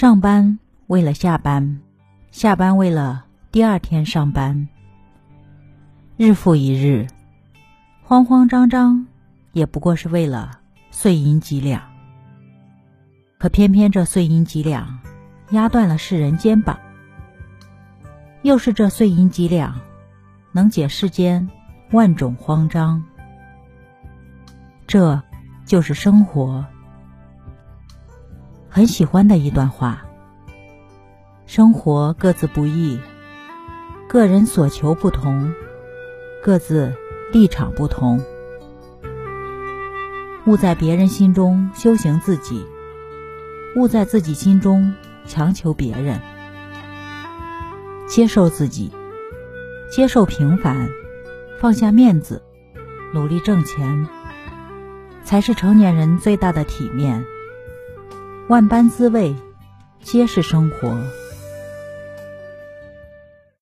上班为了下班，下班为了第二天上班。日复一日，慌慌张张，也不过是为了碎银几两。可偏偏这碎银几两，压断了世人肩膀。又是这碎银几两，能解世间万种慌张。这，就是生活。很喜欢的一段话。生活各自不易，个人所求不同，各自立场不同。勿在别人心中修行自己，勿在自己心中强求别人。接受自己，接受平凡，放下面子，努力挣钱，才是成年人最大的体面。万般滋味，皆是生活。